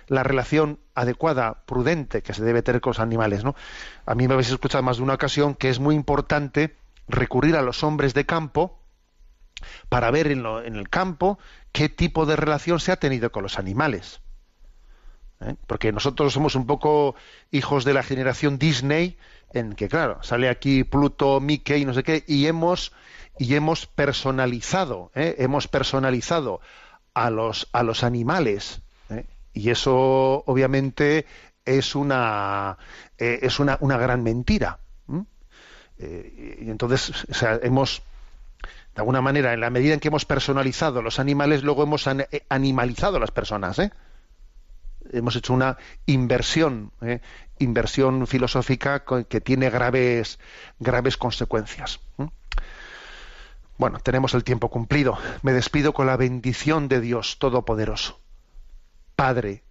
la relación adecuada, prudente que se debe tener con los animales, ¿no? A mí me habéis escuchado más de una ocasión que es muy importante recurrir a los hombres de campo para ver en, el campo qué tipo de relación se ha tenido con los animales. ¿eh? Porque nosotros somos un poco hijos de la generación Disney, en que claro, sale aquí Pluto, Mickey, no sé qué, y hemos y hemos personalizado, ¿eh? hemos personalizado a los a los animales, ¿eh? y eso obviamente es una es una, una gran mentira. y entonces, o sea, hemos de alguna manera, en la medida en que hemos personalizado los animales, luego hemos an- eh, animalizado a las personas, ¿eh? hemos hecho una inversión, ¿eh? inversión filosófica que tiene graves, graves consecuencias. Bueno, tenemos el tiempo cumplido. Me despido con la bendición de Dios Todopoderoso, Padre,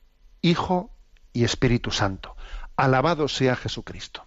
Hijo y Espíritu Santo. Alabado sea Jesucristo.